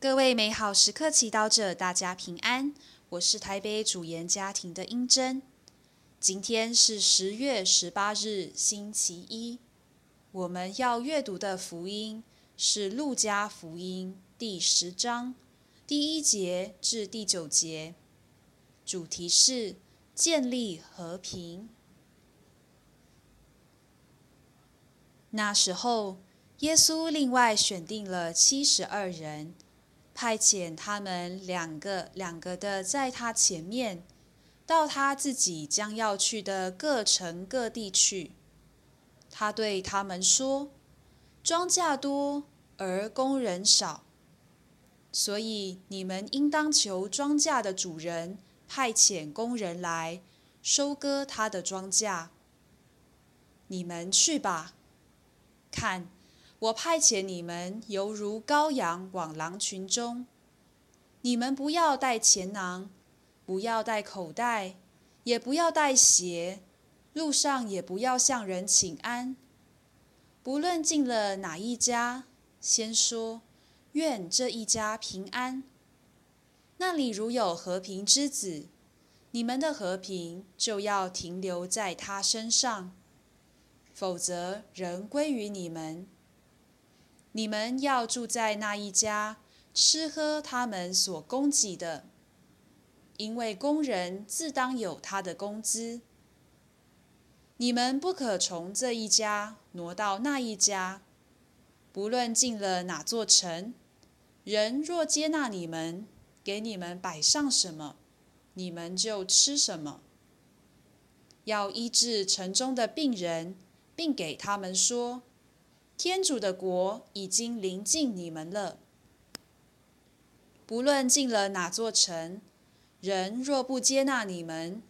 各位美好时刻祈祷者，大家平安。我是台北主言家庭的英珍。今天是十月十八日，星期一。我们要阅读的福音是路加福音第十章第一节至第九节，主题是建立和平。那时候，耶稣另外选定了七十二人。派遣他们两个两个的在他前面，到他自己将要去的各城各地去。他对他们说：“庄稼多，而工人少，所以你们应当求庄稼的主人派遣工人来收割他的庄稼。你们去吧，看。”我派遣你们，犹如羔羊往狼群中。你们不要带钱囊，不要带口袋，也不要带鞋，路上也不要向人请安。不论进了哪一家，先说：愿这一家平安。那里如有和平之子，你们的和平就要停留在他身上；否则，人归于你们。你们要住在那一家，吃喝他们所供给的，因为工人自当有他的工资。你们不可从这一家挪到那一家，不论进了哪座城，人若接纳你们，给你们摆上什么，你们就吃什么。要医治城中的病人，并给他们说。天主的国已经临近你们了。不论进了哪座城，人若不接纳你们，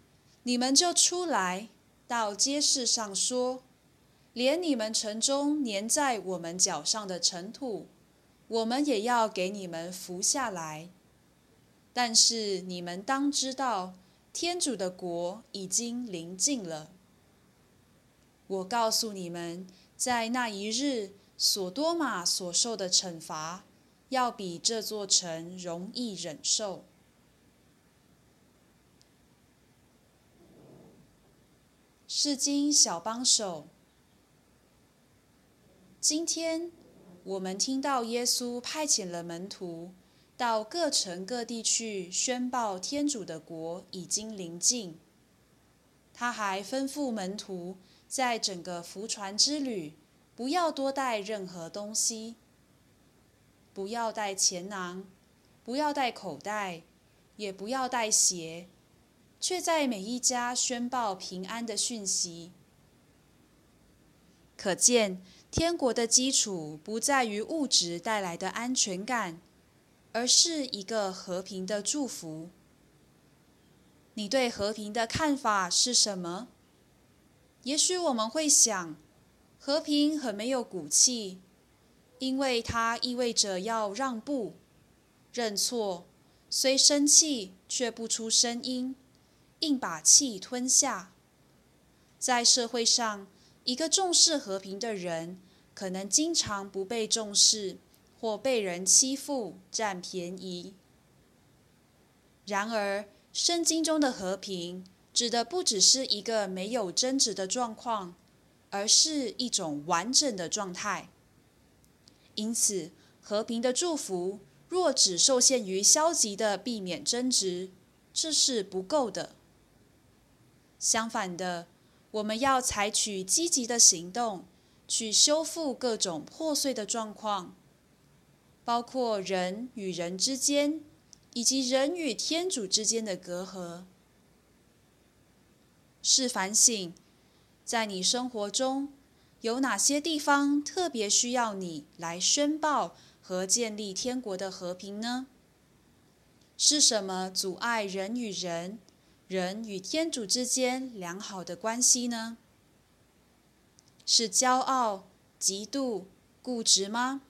你们就出来到街市上说：连你们城中粘在我们脚上的尘土，我们也要给你们扶下来。但是你们当知道，天主的国已经临近了。我告诉你们。在那一日，索多玛所受的惩罚，要比这座城容易忍受。是经小帮手，今天我们听到耶稣派遣了门徒到各城各地去宣报天主的国已经临近。他还吩咐门徒。在整个福船之旅，不要多带任何东西，不要带钱囊，不要带口袋，也不要带鞋，却在每一家宣报平安的讯息。可见，天国的基础不在于物质带来的安全感，而是一个和平的祝福。你对和平的看法是什么？也许我们会想，和平很没有骨气，因为它意味着要让步、认错，虽生气却不出声音，硬把气吞下。在社会上，一个重视和平的人，可能经常不被重视，或被人欺负、占便宜。然而，圣经中的和平，指的不只是一个没有争执的状况，而是一种完整的状态。因此，和平的祝福若只受限于消极的避免争执，这是不够的。相反的，我们要采取积极的行动，去修复各种破碎的状况，包括人与人之间，以及人与天主之间的隔阂。是反省，在你生活中有哪些地方特别需要你来宣报和建立天国的和平呢？是什么阻碍人与人、人与天主之间良好的关系呢？是骄傲、嫉妒、固执吗？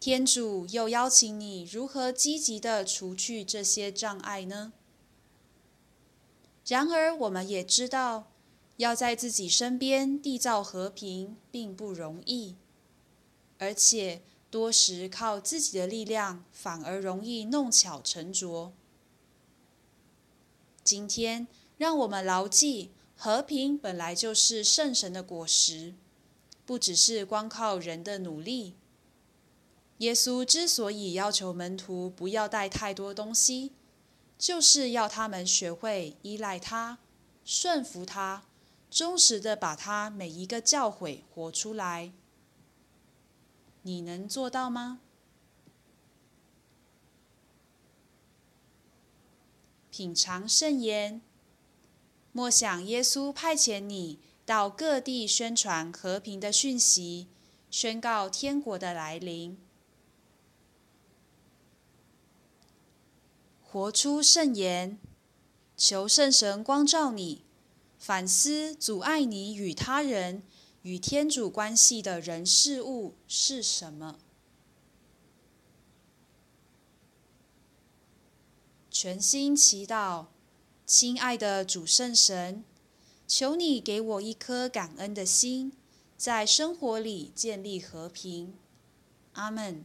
天主又邀请你如何积极地除去这些障碍呢？然而，我们也知道，要在自己身边缔造和平并不容易，而且多时靠自己的力量，反而容易弄巧成拙。今天，让我们牢记，和平本来就是圣神的果实，不只是光靠人的努力。耶稣之所以要求门徒不要带太多东西，就是要他们学会依赖他、顺服他，忠实地把他每一个教诲活出来。你能做到吗？品尝圣言，默想耶稣派遣你到各地宣传和平的讯息，宣告天国的来临。活出圣言，求圣神光照你，反思阻碍你与他人、与天主关系的人事物是什么。全心祈祷，亲爱的主圣神，求你给我一颗感恩的心，在生活里建立和平。阿门。